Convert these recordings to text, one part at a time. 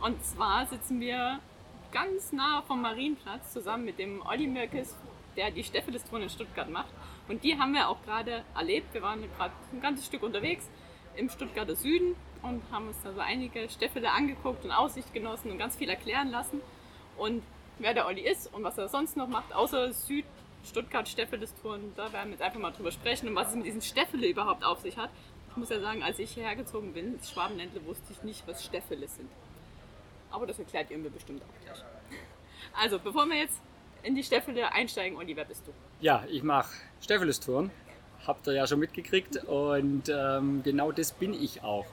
Und zwar sitzen wir ganz nah vom Marienplatz zusammen mit dem Olli Mirkes, der die Steffelistron in Stuttgart macht. Und die haben wir auch gerade erlebt. Wir waren gerade ein ganzes Stück unterwegs im Stuttgarter Süden und haben uns da so einige Stäffele angeguckt und Aussicht genossen und ganz viel erklären lassen. Und wer der Olli ist und was er sonst noch macht, außer Süd Stuttgart Steffelistouren, da werden wir jetzt einfach mal drüber sprechen und was es mit diesen Steffele überhaupt auf sich hat. Ich muss ja sagen, als ich hierher gezogen bin, ins Schwabenländle, wusste ich nicht, was Steffele sind. Aber das erklärt ihr mir bestimmt auch gleich. Also, bevor wir jetzt in die Steffele einsteigen, Olli, wer bist du? Ja, ich mache Steffelistouren. Habt ihr ja schon mitgekriegt. Und ähm, genau das bin ich auch.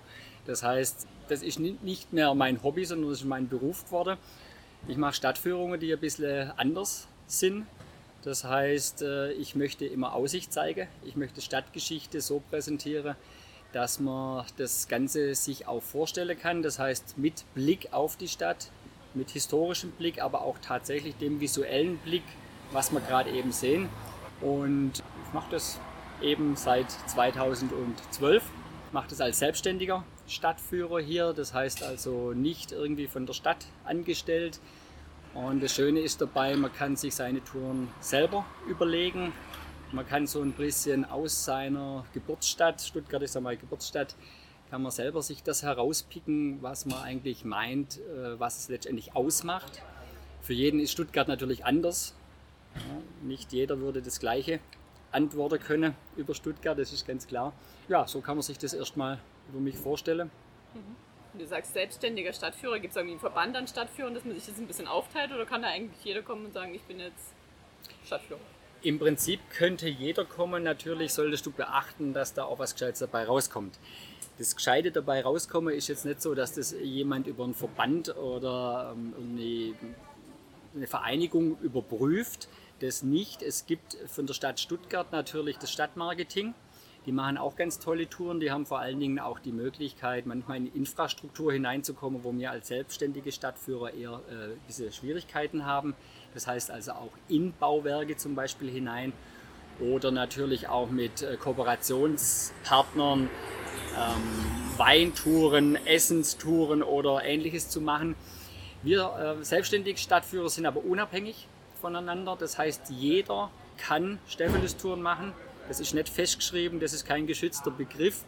Das heißt, das ist nicht mehr mein Hobby, sondern das ist mein Beruf geworden. Ich mache Stadtführungen, die ein bisschen anders sind. Das heißt, äh, ich möchte immer Aussicht zeigen. Ich möchte Stadtgeschichte so präsentieren, dass man das Ganze sich auch vorstellen kann. Das heißt, mit Blick auf die Stadt, mit historischem Blick, aber auch tatsächlich dem visuellen Blick, was wir gerade eben sehen. Und ich mache das eben seit 2012. Ich mache das als selbstständiger Stadtführer hier. Das heißt also nicht irgendwie von der Stadt angestellt. Und das Schöne ist dabei, man kann sich seine Touren selber überlegen. Man kann so ein bisschen aus seiner Geburtsstadt, Stuttgart ist ja meine Geburtsstadt, kann man selber sich das herauspicken, was man eigentlich meint, äh, was es letztendlich ausmacht. Für jeden ist Stuttgart natürlich anders. nicht jeder würde das Gleiche antworten können über Stuttgart, das ist ganz klar. Ja, so kann man sich das erstmal über mich vorstellen. Mhm. Du sagst selbstständiger Stadtführer, gibt es irgendwie einen Verband an Stadtführern, dass man sich das ein bisschen aufteilt oder kann da eigentlich jeder kommen und sagen, ich bin jetzt Stadtführer? Im Prinzip könnte jeder kommen, natürlich solltest du beachten, dass da auch was Gescheites dabei rauskommt. Das Gescheite dabei rauskommen ist jetzt nicht so, dass das jemand über einen Verband oder ähm, eine, Vereinigung überprüft. Das nicht. Es gibt von der Stadt Stuttgart natürlich das Stadtmarketing. Die machen auch ganz tolle Touren. Die haben vor allen Dingen auch die Möglichkeit, manchmal in Infrastruktur hineinzukommen, wo wir als selbstständige Stadtführer eher äh, bisschen Schwierigkeiten haben. Das heißt also auch in Bauwerke zum Beispiel hinein oder natürlich auch mit äh, Kooperationspartnern ähm, Weintouren, Essenstouren oder ähnliches zu machen. Wir äh, selbstständig Stadtführer sind aber unabhängig voneinander. Das heißt, jeder kann Stephanus-Touren machen. Das ist nicht festgeschrieben, das ist kein geschützter Begriff.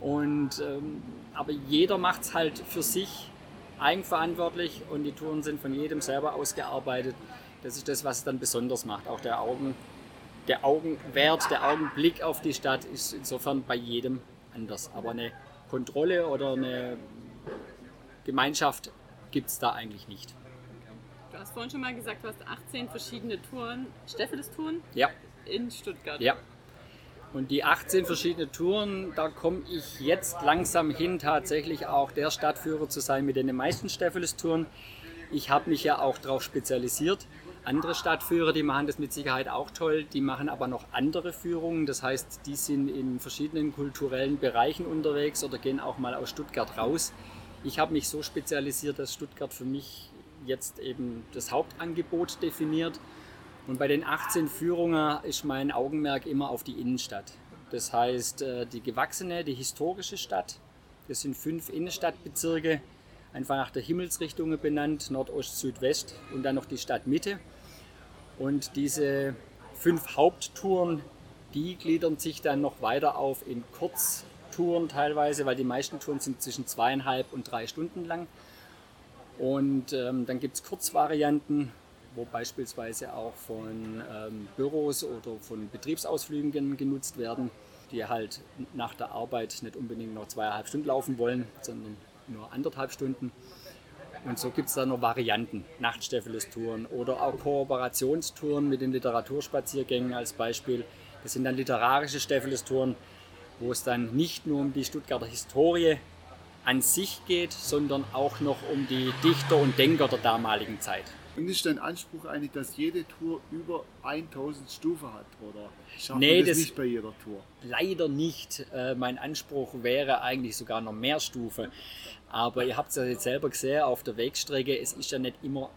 Und, ähm, aber jeder macht es halt für sich eigenverantwortlich und die Touren sind von jedem selber ausgearbeitet. Das ist das, was es dann besonders macht. Auch der, Augen, der Augenwert, der Augenblick auf die Stadt ist insofern bei jedem anders. Aber eine Kontrolle oder eine Gemeinschaft gibt es da eigentlich nicht. Du hast vorhin schon mal gesagt, du hast 18 verschiedene Touren, Steffeles-Touren ja. in Stuttgart. Ja. Und die 18 verschiedene Touren, da komme ich jetzt langsam hin, tatsächlich auch der Stadtführer zu sein mit den meisten Steffeles-Touren. Ich habe mich ja auch darauf spezialisiert. Andere Stadtführer, die machen das mit Sicherheit auch toll, die machen aber noch andere Führungen. Das heißt, die sind in verschiedenen kulturellen Bereichen unterwegs oder gehen auch mal aus Stuttgart raus. Ich habe mich so spezialisiert, dass Stuttgart für mich jetzt eben das Hauptangebot definiert. Und bei den 18 Führungen ist mein Augenmerk immer auf die Innenstadt. Das heißt, äh, die gewachsene, die historische Stadt. Das sind fünf Innenstadtbezirke, einfach nach der Himmelsrichtung benannt, Nordost, Südwest und dann noch die Stadtmitte. Und diese fünf Haupttouren, die gliedern sich dann noch weiter auf in Kurztouren teilweise, weil die meisten Touren sind zwischen zweieinhalb und drei Stunden lang. Und ähm, dann gibt es Kurzvarianten, wo beispielsweise auch von ähm, Büros oder von Betriebsausflügen genutzt werden, die halt nach der Arbeit nicht unbedingt noch zweieinhalb Stunden laufen wollen, sondern nur anderthalb Stunden. Und so gibt es da noch Varianten, Nachtsteffeles-Touren oder auch Kooperationstouren mit den Literaturspaziergängen als Beispiel. Das sind dann literarische Steffeles-Touren, wo es dann nicht nur um die Stuttgarter Historie an sich geht, sondern auch noch um die Dichter und Denker der damaligen Zeit. Und ist dein Anspruch eigentlich, dass jede Tour über 1000 Stufen hat? Oder schafft Nee, das, das- nicht bei jeder Tour? Leider nicht. Äh, Mein Anspruch wäre eigentlich sogar noch mehr Stufe. Aber ihr habt es ja jetzt selber gesehen auf der Wegstrecke, es ist ja nicht immer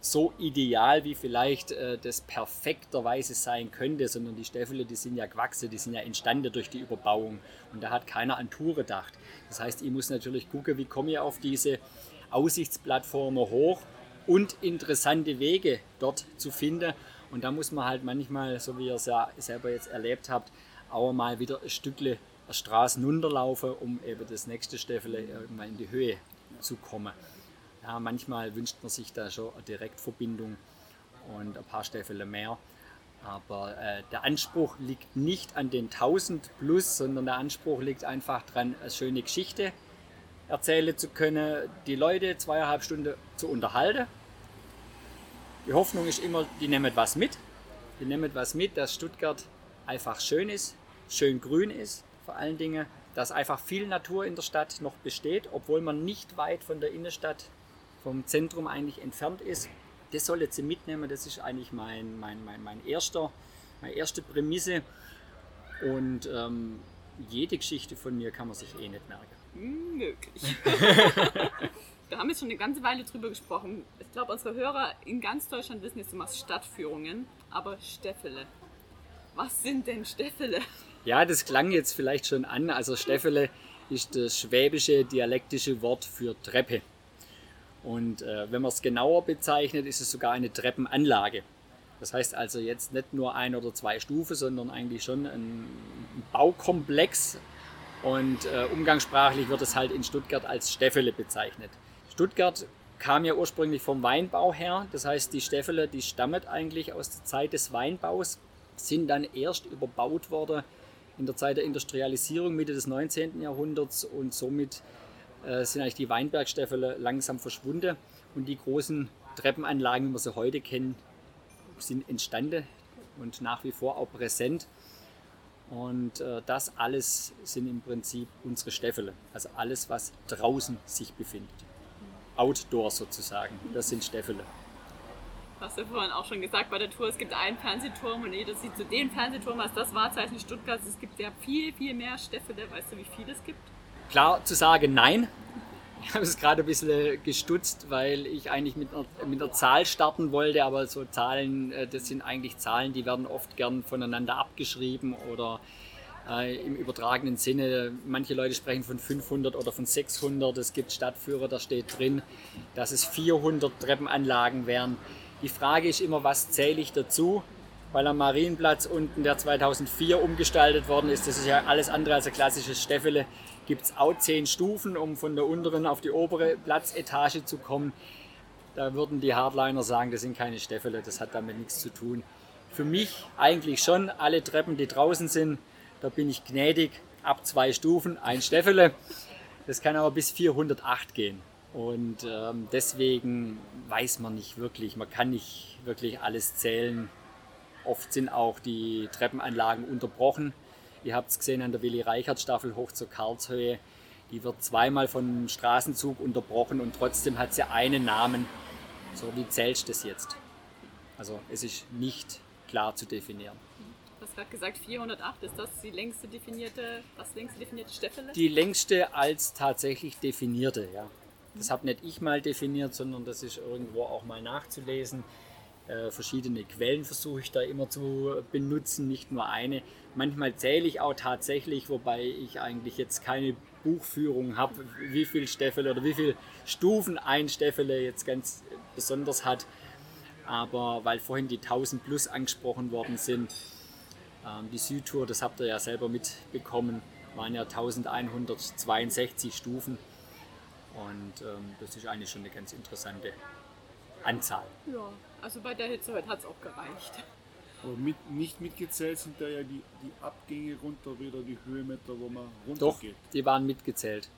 so ideal, wie vielleicht äh, das perfekterweise sein könnte, sondern die Stäffele, die sind ja gewachsen, die sind ja entstanden durch die Überbauung. Und da hat keiner an Tour gedacht. Das heißt, ich muss natürlich gucken, wie komme ich auf diese Aussichtsplattformen hoch und interessante Wege dort zu finden. Und da muss man halt manchmal, so wie ihr es ja selber jetzt erlebt habt, auch mal wieder ein Stückle Straßen runterlaufen, um eben das nächste Stäffele irgendwann in die Höhe zu kommen. Ja, manchmal wünscht man sich da schon eine Direktverbindung und ein paar Stäffele mehr. Aber äh, der Anspruch liegt nicht an den 1000 plus, sondern der Anspruch liegt einfach daran, eine schöne Geschichte erzählen zu können, die Leute zweieinhalb Stunden zu unterhalten. Die Hoffnung ist immer, die nehmen was mit. Die nehmen was mit, dass Stuttgart einfach schön ist, schön grün ist vor allen Dingen, dass einfach viel Natur in der Stadt noch besteht, obwohl man nicht weit von der Innenstadt, vom Zentrum eigentlich entfernt ist. Das soll jetzt sie mitnehmen, das ist eigentlich mein, mein, mein, mein erster, meine erste Prämisse. Und ähm, jede Geschichte von mir kann man sich eh nicht merken. Möglich. Wir haben jetzt schon eine ganze Weile drüber gesprochen. Ich glaube, unsere Hörer in ganz Deutschland wissen jetzt, du machst Stadtführungen, aber Stäffele. Was sind denn Stäffele? Ja, das klang jetzt vielleicht schon an. Also Steffele ist das schwäbische dialektische Wort für Treppe. Und äh, wenn man es genauer bezeichnet, ist es sogar eine Treppenanlage. Das heißt also jetzt nicht nur ein oder zwei Stufen, sondern eigentlich schon ein Baukomplex. Und äh, umgangssprachlich wird es halt in Stuttgart als Steffele bezeichnet. Stuttgart kam ja ursprünglich vom Weinbau her. Das heißt, die Steffele, die stammen eigentlich aus der Zeit des Weinbaus, sind dann erst überbaut worden in der Zeit der Industrialisierung Mitte des 19. Jahrhunderts und somit äh, sind eigentlich die Weinbergstäffele langsam verschwunden und die großen Treppenanlagen, wie wir sie heute kennen, sind entstanden und nach wie vor auch präsent. Und äh, das alles sind im Prinzip unsere Stäffele, also alles, was draußen sich befindet. Outdoor sozusagen, das sind Stäffele. Du hast ja vorhin auch schon gesagt bei der Tour, es gibt einen Fernsehturm und jeder sieht so den Fernsehturm als das Wahrzeichen Stuttgarts. Es gibt ja viel, viel mehr Stäffele. Weißt du, wie viel es gibt? Klar zu sagen, nein. Ich habe es gerade ein bisschen gestutzt, weil ich eigentlich mit einer, mit einer Zahl starten wollte, aber so Zahlen, äh, das sind eigentlich Zahlen, die werden oft gern voneinander abgeschrieben oder äh, im übertragenen Sinne. Manche Leute sprechen von 500 oder von 600. Es gibt Stadtführer, da steht drin, dass es 400 Treppenanlagen wären. Die Frage ist immer, was zähle ich dazu? Weil am Marienplatz unten, der 2004 umgestaltet worden ist, das ist ja alles andere als ein klassisches Stäffele, gibt es auch zehn Stufen, um von der unteren auf die obere Platzetage zu kommen. Da würden die Hardliner sagen, das sind keine Stäffele, das hat damit nichts zu tun. Für mich eigentlich schon, alle Treppen, die draußen sind, da bin ich gnädig, ab zwei Stufen, ein Stäffele. Das kann aber bis 408 gehen. Und ähm, deswegen weiß man nicht wirklich, man kann nicht wirklich alles zählen. Oft sind auch die Treppenanlagen unterbrochen. Ihr habt es gesehen an der Willi-Reichert-Staffel hoch zur Karlshöhe. Die wird zweimal vom Straßenzug unterbrochen und trotzdem hat sie einen Namen. So, wie zählst du das jetzt? Also es ist nicht klar zu definieren. Gerade gesagt, 408 ist das die längste definierte, das längste definierte Stäffele? Die längste als tatsächlich definierte, ja. Das habe nicht ich mal definiert, sondern das ist irgendwo auch mal nachzulesen. Äh, verschiedene Quellen versuche ich da immer zu benutzen, nicht nur eine. Manchmal zähle ich auch tatsächlich, wobei ich eigentlich jetzt keine Buchführung habe, wie viel Stäffele oder wie viel Stufen ein Stäffele jetzt ganz besonders hat. Aber weil vorhin die 1000 plus angesprochen worden sind, die Südtour, das habt ihr ja selber mitbekommen, waren ja 1162 Stufen. Und ähm, das ist eigentlich schon eine ganz interessante Anzahl. Ja, also bei der Hitze heute hat es auch gereicht. Aber mit, nicht mitgezählt sind da ja die, die Abgänge runter, wieder die Höhenmeter, wo man Doch, runtergeht. die waren mitgezählt.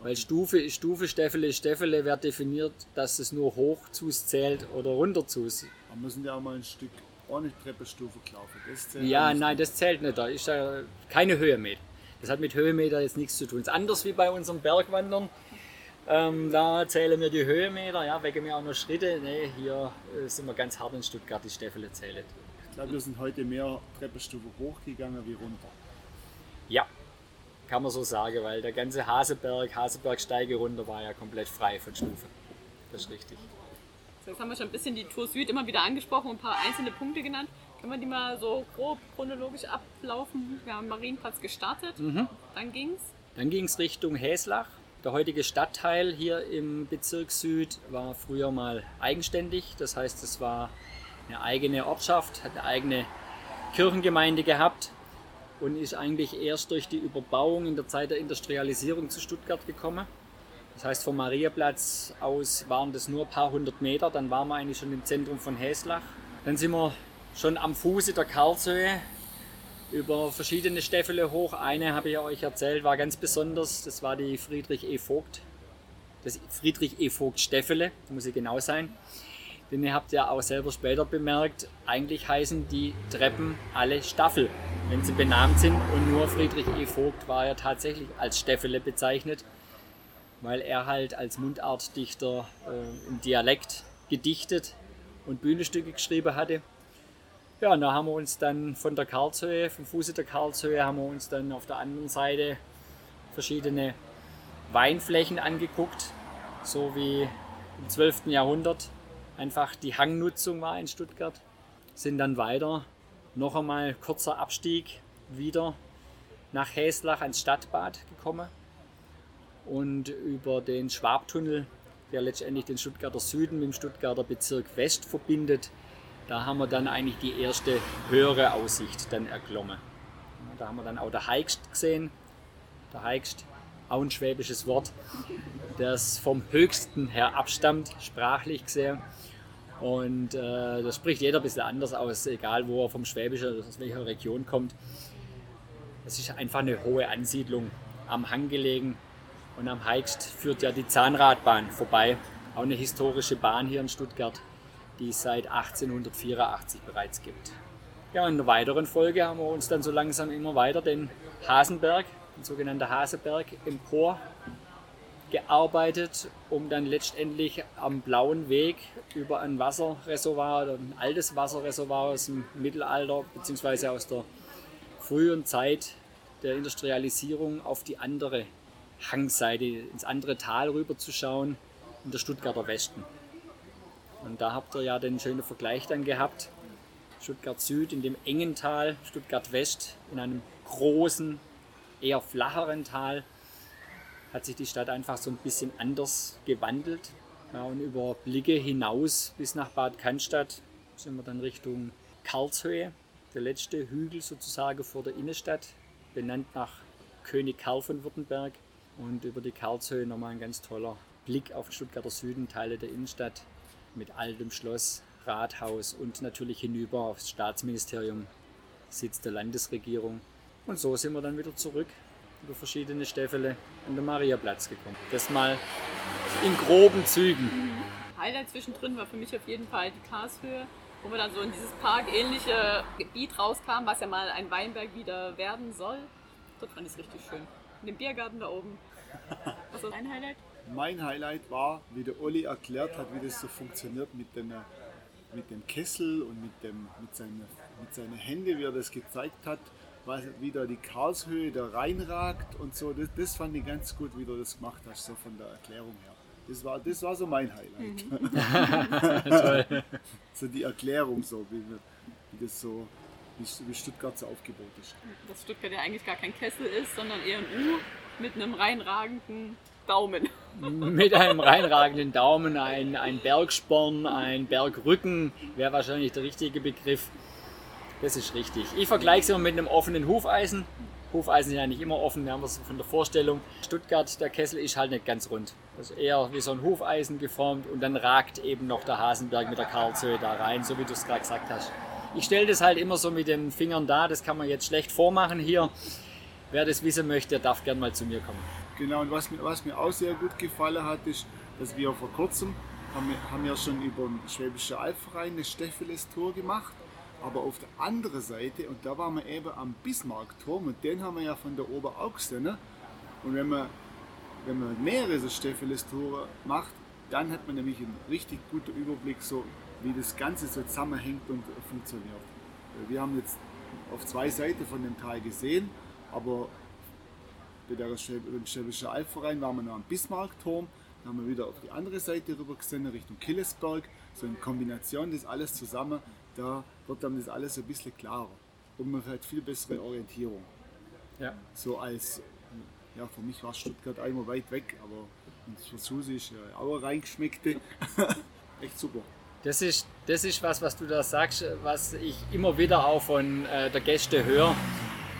Weil Stufe Stufe, Steffele Steffele, wird definiert, dass es nur hoch zählt oder runter zus. Da müssen ja auch mal ein Stück ohne Treppenstufe gelaufen. Das zählt Ja, nein, das zählt nicht. Da ist ja keine Höhe mehr. Das hat mit Höhenmeter jetzt nichts zu tun. Das ist anders wie bei unserem Bergwandern. Ähm, da zählen wir die Höhenmeter, ja, wegen mir auch noch Schritte. Nee, hier äh, sind wir ganz hart in Stuttgart, die Stäffel zählen. Ich glaube, wir sind heute mehr Treppenstufe hochgegangen wie runter. Ja, kann man so sagen, weil der ganze Haseberg, Hasebergsteige runter war ja komplett frei von Stufe. Das ist richtig. So, jetzt haben wir schon ein bisschen die Tour Süd immer wieder angesprochen und ein paar einzelne Punkte genannt. Können wir die mal so grob chronologisch ablaufen? Wir haben Marienplatz gestartet, Mhm. dann ging's. Dann ging es Richtung Häslach. Der heutige Stadtteil hier im Bezirk Süd war früher mal eigenständig. Das heißt, es war eine eigene Ortschaft, hat eine eigene Kirchengemeinde gehabt und ist eigentlich erst durch die Überbauung in der Zeit der Industrialisierung zu Stuttgart gekommen. Das heißt, vom Mariaplatz aus waren das nur ein paar hundert Meter, dann waren wir eigentlich schon im Zentrum von Häslach. Dann sind wir schon am Fuße der Karlshöhe über verschiedene Stäffele hoch. Eine habe ich euch erzählt, war ganz besonders. Das war die Friedrich E. Vogt. Das Friedrich E. Vogt Stäffele, muss ich genau sein. Denn ihr habt ja auch selber später bemerkt, eigentlich heißen die Treppen alle Staffel, wenn sie benannt sind. Und nur Friedrich E. Vogt war ja tatsächlich als Stäffele bezeichnet, weil er halt als Mundartdichter äh, im Dialekt gedichtet und Bühnenstücke geschrieben hatte. Ja, und da haben wir uns dann von der Karlshöhe, vom Fuße der Karlshöhe, haben wir uns dann auf der anderen Seite verschiedene Weinflächen angeguckt, so wie im 12. Jahrhundert einfach die Hangnutzung war in Stuttgart. Sind dann weiter, noch einmal kurzer Abstieg, wieder nach Häslach ans Stadtbad gekommen und über den Schwabtunnel, der letztendlich den Stuttgarter Süden mit dem Stuttgarter Bezirk West verbindet, da haben wir dann eigentlich die erste höhere Aussicht dann erklommen. Da haben wir dann auch der Heigst gesehen. Der Heigst, auch ein schwäbisches Wort, das vom höchsten her abstammt, sprachlich gesehen. Und äh, das spricht jeder ein bisschen anders aus, egal wo er vom Schwäbischen oder aus welcher Region kommt. Es ist einfach eine hohe Ansiedlung am Hang gelegen. Und am Heigst führt ja die Zahnradbahn vorbei. Auch eine historische Bahn hier in Stuttgart die es seit 1884 bereits gibt. Ja, in der weiteren Folge haben wir uns dann so langsam immer weiter den Hasenberg, den sogenannten Haseberg, empor gearbeitet, um dann letztendlich am Blauen Weg über ein Wasserreservoir, ein altes Wasserreservoir aus dem Mittelalter bzw. aus der frühen Zeit der Industrialisierung auf die andere Hangseite, ins andere Tal rüber zu schauen, in der Stuttgarter Westen. Und da habt ihr ja den schönen Vergleich dann gehabt. Stuttgart Süd in dem engen Tal, Stuttgart West in einem großen, eher flacheren Tal hat sich die Stadt einfach so ein bisschen anders gewandelt. Ja, und über Blicke hinaus bis nach Bad Cannstatt sind wir dann Richtung Karlshöhe, der letzte Hügel sozusagen vor der Innenstadt, benannt nach König Karl von Württemberg. Und über die Karlshöhe nochmal ein ganz toller Blick auf den Stuttgarter Süden, Teile der Innenstadt mit altem Schloss, Rathaus und natürlich hinüber aufs Staatsministerium, Sitz der Landesregierung. Und so sind wir dann wieder zurück über verschiedene Stäffele an den Mariaplatz gekommen. Das mal in groben Zügen. Highlight zwischendrin war für mich auf jeden Fall die Karlshöhe, wo wir dann so in dieses parkähnliche Gebiet rauskamen, was ja mal ein Weinberg wieder werden soll. Dort fand ich es richtig schön. In dem Biergarten da oben. Was war dein Highlight? Mein Highlight war, wie der Olli erklärt hat, wie das so funktioniert mit, den, mit dem Kessel und mit, dem, mit, seinen, mit seinen Händen, wie er das gezeigt hat, was, wie da die Karlshöhe da reinragt und so. Das, das fand ich ganz gut, wie du das gemacht hast, so von der Erklärung her. Das war, das war so mein Highlight. Toll. so die Erklärung, so, wie, wir- wie das so, wie, wie Stuttgart so aufgebaut ist. Dass Stuttgart ja eigentlich gar kein Kessel ist, sondern eher ein U mit einem reinragenden Daumen. Mit einem reinragenden Daumen, ein, ein Bergsporn, ein Bergrücken wäre wahrscheinlich der richtige Begriff. Das ist richtig. Ich vergleiche es immer mit einem offenen Hufeisen. Hufeisen sind ja nicht immer offen, wir haben es von der Vorstellung. Stuttgart, der Kessel ist halt nicht ganz rund. Das ist eher wie so ein Hufeisen geformt und dann ragt eben noch der Hasenberg mit der Karlshöhe da rein, so wie du es gerade gesagt hast. Ich stelle das halt immer so mit den Fingern da, das kann man jetzt schlecht vormachen hier. Wer das wissen möchte, darf gern mal zu mir kommen. Genau, und was mir, was mir auch sehr gut gefallen hat, ist, dass wir vor kurzem haben wir, haben ja schon über den Schwäbische Albverein eine Stepheles-Tour gemacht. Aber auf der anderen Seite, und da waren wir eben am Bismarckturm und den haben wir ja von der Ober auch gesehen. Ne? Und wenn man, wenn man mehrere so Stephanus-Tore macht, dann hat man nämlich einen richtig guten Überblick, so wie das Ganze so zusammenhängt und funktioniert. Wir haben jetzt auf zwei Seiten von dem Tal gesehen, aber bei der Schwäbischen Albverein waren wir noch am Bismarckturm, dann haben wir wieder auf die andere Seite rüber gesehen, Richtung Killesberg. So in Kombination das alles zusammen, da wird dann das alles ein bisschen klarer und man hat viel bessere Orientierung. Ja. So als, ja, für mich war Stuttgart einmal weit weg, aber für Susi ist ja auch reingeschmeckte. Echt super. Das ist, das ist was, was du da sagst, was ich immer wieder auch von äh, der Gäste höre,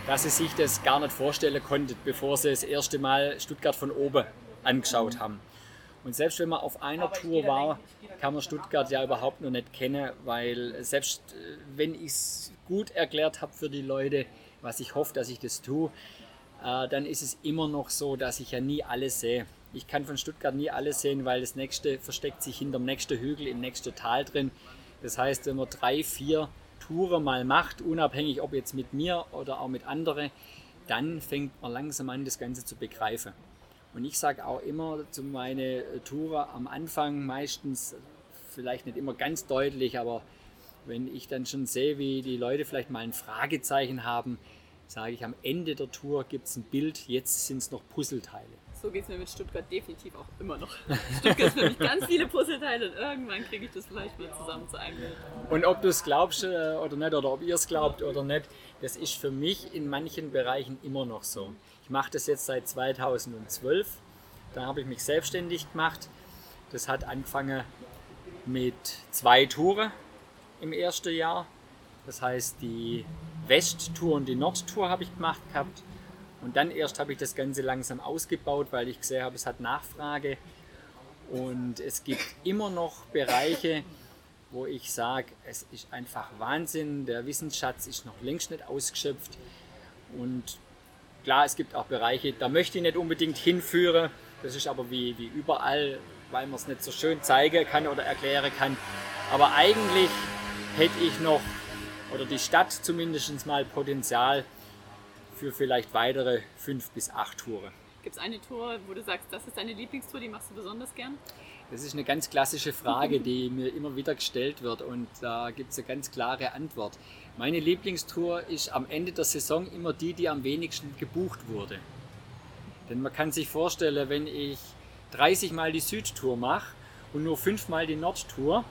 dass sie sich das gar nicht vorstellen konnten, bevor sie das erste Mal Stuttgart von oben angeschaut haben. Und selbst wenn man auf einer Tour war, kann man Stuttgart ja überhaupt noch nicht kennen, weil selbst äh, wenn ich es gut erklärt habe für die Leute, was ich hoffe, dass ich das tue, äh, dann ist es immer noch so, dass ich ja nie alles sehe. Ich kann von Stuttgart nie alles sehen, weil das nächste versteckt sich hinter dem nächsten Hügel im nächsten Tal drin. Das heißt, wenn man drei, vier Touren mal macht, unabhängig ob jetzt mit mir oder auch mit anderen, dann fängt man langsam an, das Ganze zu begreifen. Und ich sage auch immer zu meinen Touren am Anfang meistens, vielleicht nicht immer ganz deutlich, aber wenn ich dann schon sehe, wie die Leute vielleicht mal ein Fragezeichen haben, sage ich am Ende der Tour gibt es ein Bild, jetzt sind es noch Puzzleteile. So geht es mir mit Stuttgart definitiv auch immer noch. Stuttgart ist für mich ganz viele Puzzleteile und irgendwann kriege ich das vielleicht mal zusammen zu einem. Und ob du es glaubst äh, oder nicht, oder ob ihr es glaubt oder nicht, das ist für mich in manchen Bereichen immer noch so. Ich mache das jetzt seit 2012. Da habe ich mich selbstständig gemacht. Das hat angefangen mit zwei Touren im ersten Jahr. Das heißt, die Westtour und die Nordtour habe ich gemacht gehabt. Und dann erst habe ich das Ganze langsam ausgebaut, weil ich gesehen habe, es hat Nachfrage. Und es gibt immer noch Bereiche, wo ich sage, es ist einfach Wahnsinn. Der Wissensschatz ist noch längst nicht ausgeschöpft. Und klar, es gibt auch Bereiche, da möchte ich nicht unbedingt hinführen. Das ist aber wie, wie überall, weil man es nicht so schön zeigen kann oder erklären kann. Aber eigentlich hätte ich noch, oder die Stadt zumindest mal Potenzial, für vielleicht weitere fünf bis acht Touren. Gibt es eine Tour, wo du sagst, das ist deine Lieblingstour, die machst du besonders gern? Das ist eine ganz klassische Frage, die mir immer wieder gestellt wird und da gibt es eine ganz klare Antwort. Meine Lieblingstour ist am Ende der Saison immer die, die am wenigsten gebucht wurde. Denn man kann sich vorstellen, wenn ich 30 Mal die Südtour mache und nur 5 Mal die Nordtour,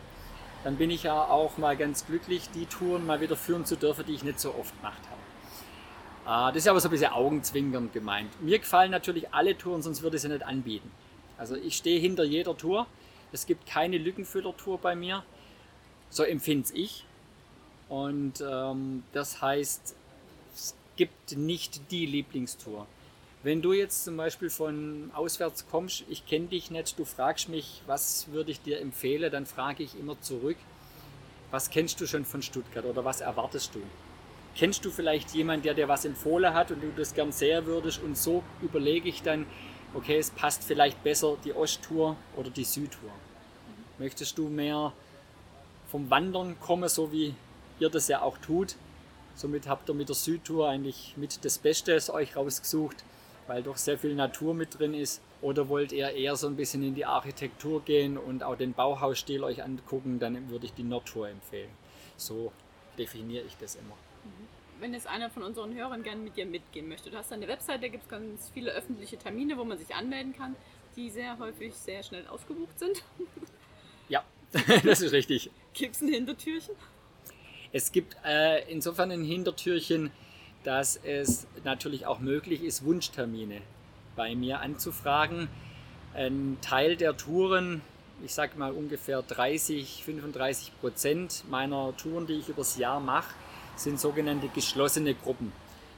dann bin ich ja auch mal ganz glücklich, die Touren mal wieder führen zu dürfen, die ich nicht so oft gemacht habe. Ah, das ist aber so ein bisschen augenzwinkernd gemeint. Mir gefallen natürlich alle Touren, sonst würde ich sie nicht anbieten. Also ich stehe hinter jeder Tour. Es gibt keine Lückenfüller-Tour bei mir. So empfinde ich. Und ähm, das heißt, es gibt nicht die Lieblingstour. Wenn du jetzt zum Beispiel von auswärts kommst, ich kenne dich nicht, du fragst mich, was würde ich dir empfehlen, dann frage ich immer zurück, was kennst du schon von Stuttgart oder was erwartest du? Kennst du vielleicht jemanden, der dir was empfohlen hat und du das gern sehen würdest? Und so überlege ich dann, okay, es passt vielleicht besser die Osttour oder die Südtour. Möchtest du mehr vom Wandern kommen, so wie ihr das ja auch tut? Somit habt ihr mit der Südtour eigentlich mit das Beste euch rausgesucht, weil doch sehr viel Natur mit drin ist. Oder wollt ihr eher so ein bisschen in die Architektur gehen und auch den Bauhausstil euch angucken, dann würde ich die Nordtour empfehlen. So definiere ich das immer wenn jetzt einer von unseren Hörern gerne mit dir mitgehen möchte. Du hast eine Website, da gibt es ganz viele öffentliche Termine, wo man sich anmelden kann, die sehr häufig sehr schnell ausgebucht sind. Ja, das ist richtig. Gibt es ein Hintertürchen? Es gibt äh, insofern ein Hintertürchen, dass es natürlich auch möglich ist, Wunschtermine bei mir anzufragen. Ein Teil der Touren, ich sage mal ungefähr 30, 35 Prozent meiner Touren, die ich übers Jahr mache, sind sogenannte geschlossene Gruppen.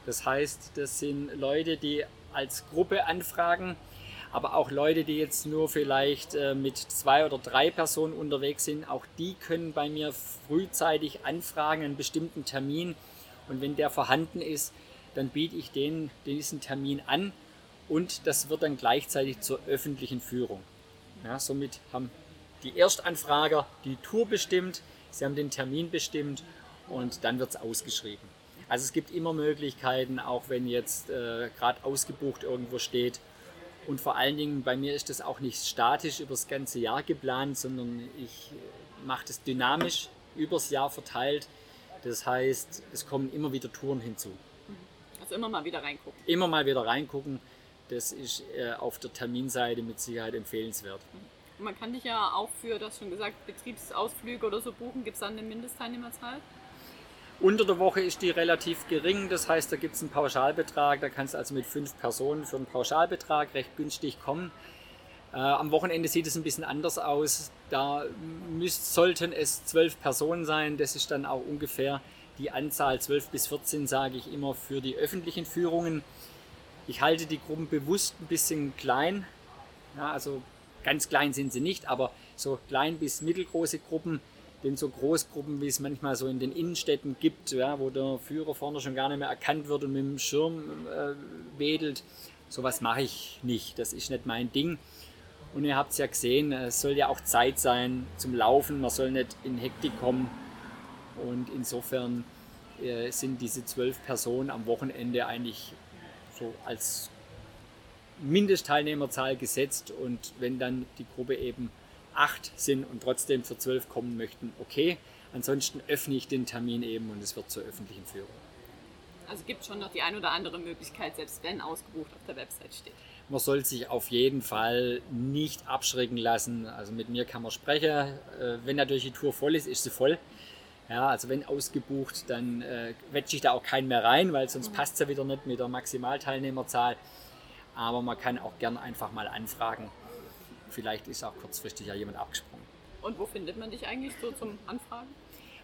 Das heißt, das sind Leute, die als Gruppe anfragen, aber auch Leute, die jetzt nur vielleicht äh, mit zwei oder drei Personen unterwegs sind, auch die können bei mir frühzeitig anfragen, einen bestimmten Termin. Und wenn der vorhanden ist, dann biete ich denen diesen Termin an und das wird dann gleichzeitig zur öffentlichen Führung. Ja, somit haben die Erstanfrager die Tour bestimmt, sie haben den Termin bestimmt und dann wird es ausgeschrieben. Also es gibt immer Möglichkeiten, auch wenn jetzt äh, gerade ausgebucht irgendwo steht. Und vor allen Dingen bei mir ist das auch nicht statisch über das ganze Jahr geplant, sondern ich mache das dynamisch übers Jahr verteilt. Das heißt, es kommen immer wieder Touren hinzu. Also immer mal wieder reingucken. Immer mal wieder reingucken. Das ist äh, auf der Terminseite mit Sicherheit empfehlenswert. Und man kann dich ja auch für, das schon gesagt, Betriebsausflüge oder so buchen. Gibt es dann eine Mindestteilnehmerzahl? Unter der Woche ist die relativ gering, das heißt, da gibt es einen Pauschalbetrag, da kannst du also mit fünf Personen für einen Pauschalbetrag recht günstig kommen. Äh, am Wochenende sieht es ein bisschen anders aus. Da müsst, sollten es zwölf Personen sein, das ist dann auch ungefähr die Anzahl 12 bis 14, sage ich immer, für die öffentlichen Führungen. Ich halte die Gruppen bewusst ein bisschen klein, ja, also ganz klein sind sie nicht, aber so klein bis mittelgroße Gruppen denn so Großgruppen, wie es manchmal so in den Innenstädten gibt, ja, wo der Führer vorne schon gar nicht mehr erkannt wird und mit dem Schirm äh, wedelt, sowas mache ich nicht. Das ist nicht mein Ding. Und ihr habt es ja gesehen, es soll ja auch Zeit sein zum Laufen, man soll nicht in Hektik kommen. Und insofern äh, sind diese zwölf Personen am Wochenende eigentlich so als Mindestteilnehmerzahl gesetzt. Und wenn dann die Gruppe eben acht sind und trotzdem für zwölf kommen möchten, okay. Ansonsten öffne ich den Termin eben und es wird zur öffentlichen Führung. Also gibt schon noch die ein oder andere Möglichkeit, selbst wenn ausgebucht auf der Website steht. Man soll sich auf jeden Fall nicht abschrecken lassen. Also mit mir kann man sprechen. Äh, wenn natürlich die Tour voll ist, ist sie voll. Ja, also wenn ausgebucht, dann äh, wetsche ich da auch keinen mehr rein, weil sonst mhm. passt es ja wieder nicht mit der Maximalteilnehmerzahl. Aber man kann auch gern einfach mal anfragen vielleicht ist auch kurzfristig ja jemand abgesprungen. Und wo findet man dich eigentlich so zum Anfragen?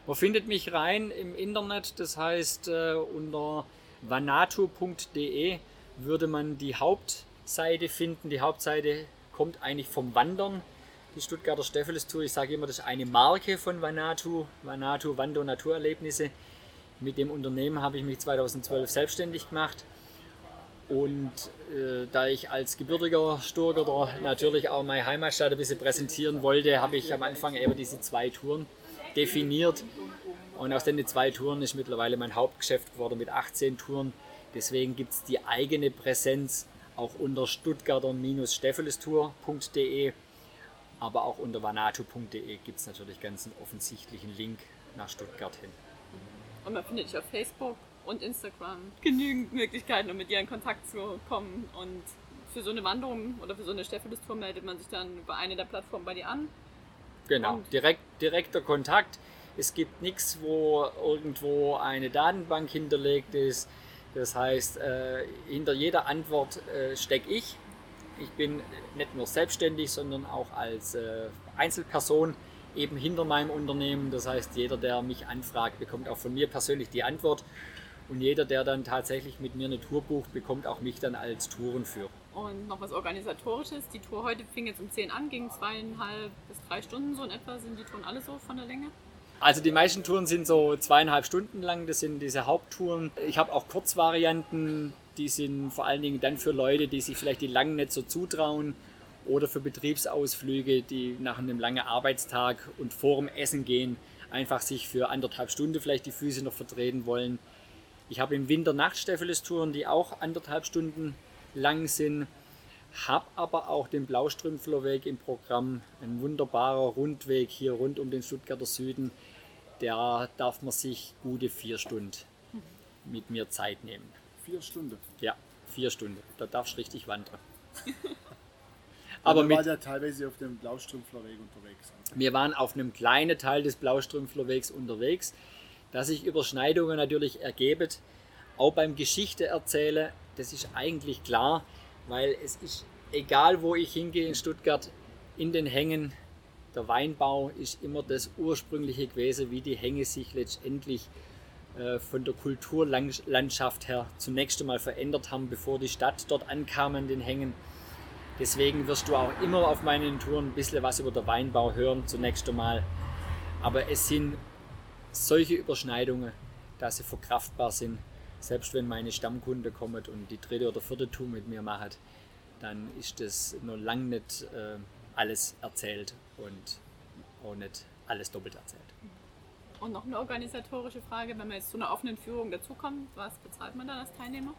Man findet mich rein im Internet, das heißt äh, unter vanatu.de würde man die Hauptseite finden. Die Hauptseite kommt eigentlich vom Wandern. Die Stuttgarter Steffelstour, ich sage immer, das ist eine Marke von Vanatu, Vanatu Wander- Naturerlebnisse. Mit dem Unternehmen habe ich mich 2012 selbstständig gemacht und äh, da ich als gebürtiger Sturger natürlich auch meine Heimatstadt ein bisschen präsentieren wollte, habe ich am Anfang eben diese zwei Touren definiert. Und aus den zwei Touren ist mittlerweile mein Hauptgeschäft geworden mit 18 Touren. Deswegen gibt es die eigene Präsenz auch unter stuttgarter-steffelestour.de, aber auch unter vanatu.de gibt es natürlich ganz einen offensichtlichen Link nach Stuttgart hin. Und man findet dich auf Facebook und Instagram genügend Möglichkeiten, um mit ihr in Kontakt zu kommen. Und für so eine Wanderung oder für so eine Stephanus-Tour meldet man sich dann über eine der Plattformen bei dir an. Genau, direkt, direkter Kontakt. Es gibt nichts, wo irgendwo eine Datenbank hinterlegt ist. Das heißt, äh, hinter jeder Antwort äh, stecke ich. Ich bin nicht nur selbstständig, sondern auch als äh, Einzelperson eben hinter meinem Unternehmen. Das heißt, jeder, der mich anfragt, bekommt auch von mir persönlich die Antwort. Und jeder, der dann tatsächlich mit mir eine Tour bucht, bekommt auch mich dann als Tourenführer. Und noch was Organisatorisches. Die Tour heute fing jetzt um 10 an, ging zweieinhalb bis drei Stunden so in etwa. Sind die Touren alle so von der Länge? Also die meisten Touren sind so zweieinhalb Stunden lang. Das sind diese Haupttouren. Ich habe auch Kurzvarianten. Die sind vor allen Dingen dann für Leute, die sich vielleicht die langen nicht so zutrauen oder für Betriebsausflüge, die nach einem langen Arbeitstag und vor dem Essen gehen, einfach sich für anderthalb Stunden vielleicht die Füße noch vertreten wollen. Ich habe im Winter Nachtstaffeles-Touren, die auch anderthalb Stunden lang sind. Habe aber auch den Blaustrümpflerweg im Programm. Ein wunderbarer Rundweg hier rund um den Stuttgarter Süden. Der darf man sich gute vier Stunden mit mir Zeit nehmen. Vier Stunden? Ja, vier Stunden. Da darfst du richtig wandern. aber mit, war ja teilweise auf dem Blaustrümpflerweg unterwegs. Wir waren auf einem kleinen Teil des Blaustrümpflerwegs unterwegs dass sich Überschneidungen natürlich ergeben. Auch beim Geschichte erzählen, das ist eigentlich klar, weil es ist egal, wo ich hingehe in Stuttgart, in den Hängen, der Weinbau ist immer das ursprüngliche gewesen, wie die Hänge sich letztendlich äh, von der Kulturlandschaft her zunächst einmal verändert haben, bevor die Stadt dort ankam an den Hängen. Deswegen wirst du auch immer auf meinen Touren ein bisschen was über den Weinbau hören, zunächst einmal. Aber es sind solche Überschneidungen, dass sie verkraftbar sind. Selbst wenn meine Stammkunde kommt und die dritte oder vierte Tour mit mir macht, dann ist das noch lange nicht äh, alles erzählt und auch nicht alles doppelt erzählt. Und noch eine organisatorische Frage, wenn man jetzt zu einer offenen Führung dazukommt, was bezahlt man dann als Teilnehmer?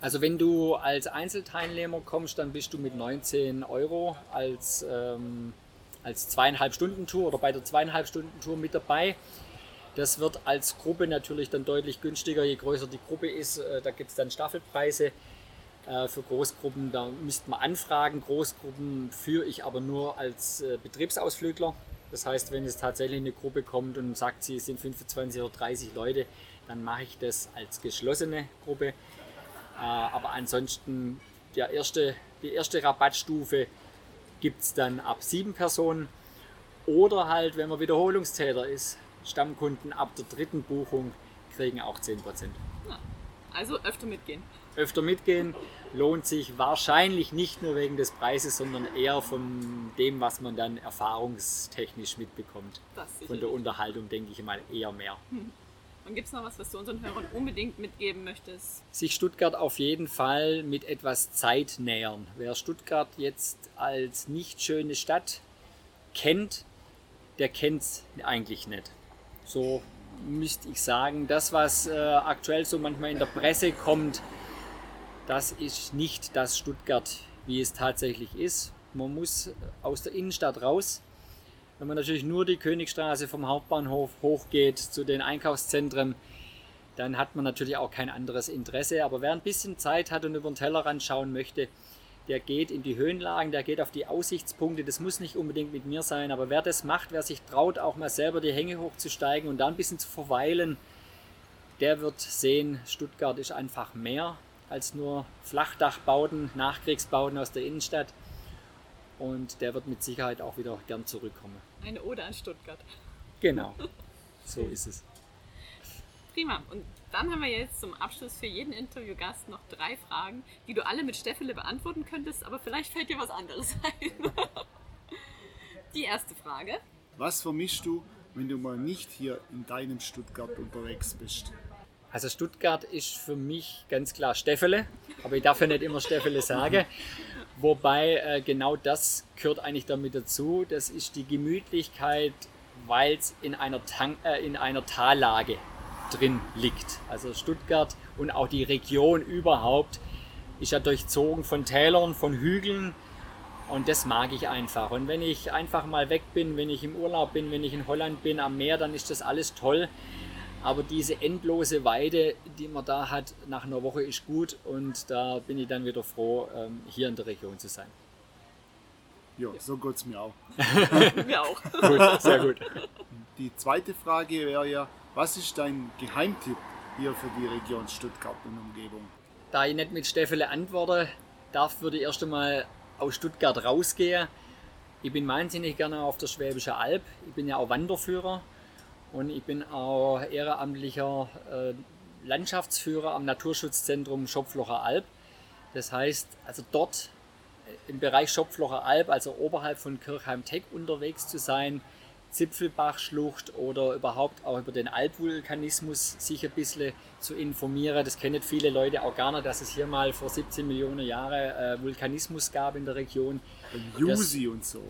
Also wenn du als Einzelteilnehmer kommst, dann bist du mit 19 Euro als, ähm, als zweieinhalb Stunden Tour oder bei der zweieinhalb Stunden Tour mit dabei. Das wird als Gruppe natürlich dann deutlich günstiger, je größer die Gruppe ist. Äh, da gibt es dann Staffelpreise. Äh, für Großgruppen, da müsste man anfragen. Großgruppen führe ich aber nur als äh, Betriebsausflügler. Das heißt, wenn es tatsächlich eine Gruppe kommt und sagt, sie sind 25 oder 30 Leute, dann mache ich das als geschlossene Gruppe. Aber ansonsten der erste, die erste Rabattstufe gibt es dann ab sieben Personen. Oder halt, wenn man Wiederholungstäter ist, Stammkunden ab der dritten Buchung kriegen auch 10%. Also öfter mitgehen. Öfter mitgehen lohnt sich wahrscheinlich nicht nur wegen des Preises, sondern eher von dem, was man dann erfahrungstechnisch mitbekommt. Von der Unterhaltung denke ich mal eher mehr. Hm. Und gibt es noch was, was du unseren Hörern unbedingt mitgeben möchtest? Sich Stuttgart auf jeden Fall mit etwas Zeit nähern. Wer Stuttgart jetzt als nicht schöne Stadt kennt, der kennt es eigentlich nicht. So müsste ich sagen, das, was äh, aktuell so manchmal in der Presse kommt, das ist nicht das Stuttgart, wie es tatsächlich ist. Man muss aus der Innenstadt raus wenn man natürlich nur die Königstraße vom Hauptbahnhof hochgeht zu den Einkaufszentren, dann hat man natürlich auch kein anderes Interesse. Aber wer ein bisschen Zeit hat und über den Tellerrand schauen möchte, der geht in die Höhenlagen, der geht auf die Aussichtspunkte. Das muss nicht unbedingt mit mir sein, aber wer das macht, wer sich traut, auch mal selber die Hänge hochzusteigen und da ein bisschen zu verweilen, der wird sehen, Stuttgart ist einfach mehr als nur Flachdachbauten, Nachkriegsbauten aus der Innenstadt und der wird mit Sicherheit auch wieder gern zurückkommen. Eine Ode an Stuttgart. Genau, so ist es. Prima. Und dann haben wir jetzt zum Abschluss für jeden Interviewgast noch drei Fragen, die du alle mit Steffele beantworten könntest, aber vielleicht fällt dir was anderes ein. Die erste Frage. Was vermischst du, wenn du mal nicht hier in deinem Stuttgart unterwegs bist? Also Stuttgart ist für mich ganz klar Steffele, aber ich darf ja nicht immer Steffele sagen. Wobei äh, genau das gehört eigentlich damit dazu. Das ist die Gemütlichkeit, weil es in, einer äh, in einer Tallage drin liegt. Also Stuttgart und auch die Region überhaupt ist ja durchzogen von Tälern, von Hügeln. Und das mag ich einfach. Und wenn ich einfach mal weg bin, wenn ich im Urlaub bin, wenn ich in Holland bin, am Meer, dann ist das alles toll. Aber diese endlose Weide, die man da hat, nach einer Woche ist gut und da bin ich dann wieder froh, ähm, hier in der Region zu sein. Ja, so geht es mir auch. mir auch. Gut, sehr gut. Die zweite Frage wäre ja, was ist dein Geheimtipp hier für die Region Stuttgart und Umgebung? Da ich nicht mit Steffele antworte darf, würde ich erst einmal aus Stuttgart rausgehen. Ich bin wahnsinnig gerne auf der Schwäbische Alb. Ich bin ja auch Wanderführer und ich bin auch ehrenamtlicher äh, Landschaftsführer am Naturschutzzentrum Schopflocher Alb. Das heißt, also dort äh, im Bereich Schopflocher Alb, also oberhalb von Kirchheim-Teck unterwegs zu sein, Zipfelbachschlucht oder überhaupt auch über den Albvulkanismus sich ein bisschen zu informieren. Das kennen viele Leute auch gar nicht, dass es hier mal vor 17 Millionen Jahren äh, Vulkanismus gab in der Region. Jusi und so.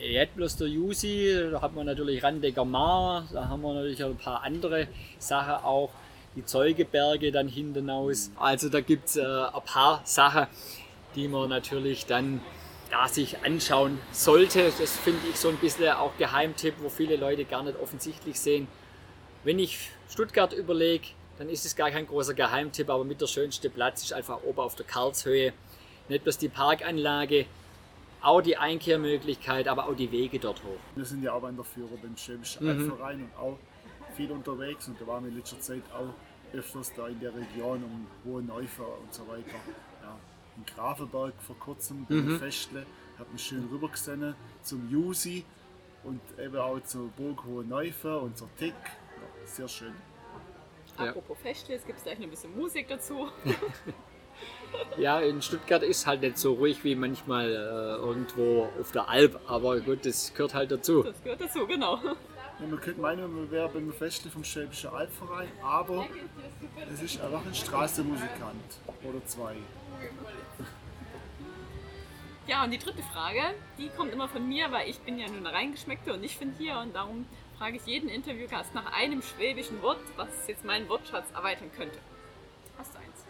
Jetzt bloß der Jusi, da hat man natürlich Randecker Mar, da haben wir natürlich ein paar andere Sachen auch, die Zeugeberge dann hinten aus. Also da gibt es äh, ein paar Sachen, die man natürlich dann ja, sich anschauen sollte. Das finde ich so ein bisschen auch Geheimtipp, wo viele Leute gar nicht offensichtlich sehen. Wenn ich Stuttgart überlege, dann ist es gar kein großer Geheimtipp, aber mit der schönste Platz ist einfach oben auf der Karlshöhe. Nicht bloß die Parkanlage, auch die Einkehrmöglichkeit, aber auch die Wege dort hoch. Wir sind ja auch Wanderführer beim Schwäbischen mhm. Verein und auch viel unterwegs und da waren wir in letzter Zeit auch öfters da in der Region um Hohe Neufer und so weiter. Ja, in Grafenberg vor kurzem, mhm. Festle, hat mich schön rübergesehen zum Jusi und eben auch zur Burg Hohe Neufer und zur Tick. Ja, sehr schön. Apropos Festle, es gibt gleich noch ein bisschen Musik dazu. Ja, in Stuttgart ist halt nicht so ruhig wie manchmal äh, irgendwo auf der Alp, aber gut, das gehört halt dazu. Das gehört dazu, genau. Ja, man könnte meinen, man wäre beim Festli vom Schwäbischen Albverein, aber es ist einfach ein Straßenmusikant oder zwei. Ja, und die dritte Frage, die kommt immer von mir, weil ich bin ja eine Reingeschmeckte und ich finde hier und darum frage ich jeden Interviewgast nach einem schwäbischen Wort, was jetzt meinen Wortschatz erweitern könnte. Hast du eins?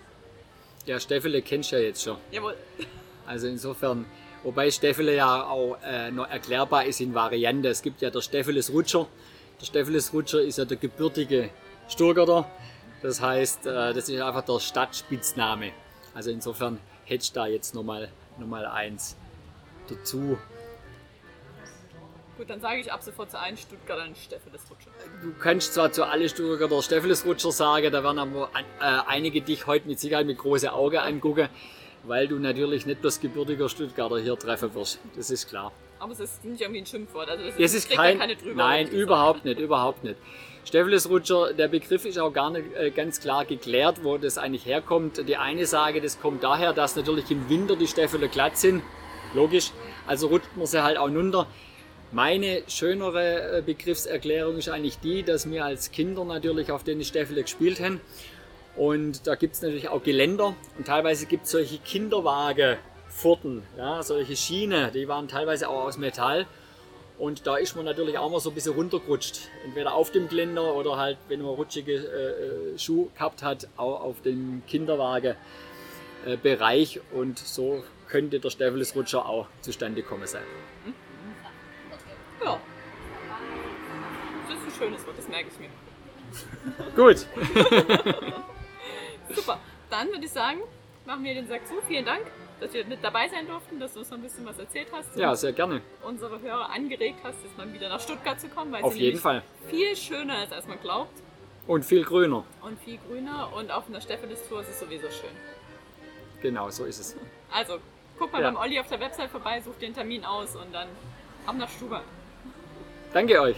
Ja, Steffele kennst du ja jetzt schon. Jawohl. Also insofern, wobei Steffele ja auch äh, noch erklärbar ist in Variante. Es gibt ja der Steffeles Rutscher. Der Steffeles Rutscher ist ja der gebürtige Sturgarder. Das heißt, äh, das ist einfach der Stadtspitzname. Also insofern hättest du da jetzt nochmal mal eins dazu. Gut, dann sage ich ab sofort zu allen Stuttgartern Steffeles Rutscher. Du kannst zwar zu alle Stuttgarter Steffeles Rutscher sagen, da werden aber äh, einige dich heute mit Sicherheit mit großen Augen angucken, weil du natürlich nicht bloß gebürtiger Stuttgarter hier treffen wirst. Das ist klar. Aber es ist nicht irgendwie ein Schimpfwort. Also Es ist ja kein, keine drüber. nein, überhaupt nicht, überhaupt nicht. Steffeles Rutscher, der Begriff ist auch gar nicht äh, ganz klar geklärt, wo das eigentlich herkommt. Die eine sage, das kommt daher, dass natürlich im Winter die Stäffele glatt sind. Logisch. Also rutscht man sie halt auch runter. Meine schönere äh, Begriffserklärung ist eigentlich die, dass wir als Kinder natürlich auf den Stäffele gespielt haben. Und da gibt es natürlich auch Geländer und teilweise gibt es solche Kinderwagenfurten, ja, solche Schienen, die waren teilweise auch aus Metall. Und da ist man natürlich auch mal so ein bisschen runtergerutscht. Entweder auf dem Geländer oder halt, wenn man rutschige äh, äh, Schuhe gehabt hat, auch auf dem Kinderwagenbereich. Äh, und so könnte der Steffelesrutscher auch zustande kommen sein. Ja. Das ist ein schönes Wort, das merke ich mir. Gut, Super. Dann würde ich sagen, machen wir den Sack zu. Vielen Dank, dass wir mit dabei sein durften, dass du uns noch ein bisschen was erzählt hast. ja, sehr gerne. unsere Hörer angeregt hast, jetzt mal wieder nach Stuttgart zu kommen, weil Auf sie jeden Fall. viel schöner ist, als man glaubt. Und viel grüner. Und viel grüner und auf einer Steffelis-Tour ist es sowieso schön. Genau, so ist es. Also, guck mal Ja. beim Olli auf der Website vorbei, such einen Termin aus und dann ab nach Stuttgart. Danke euch.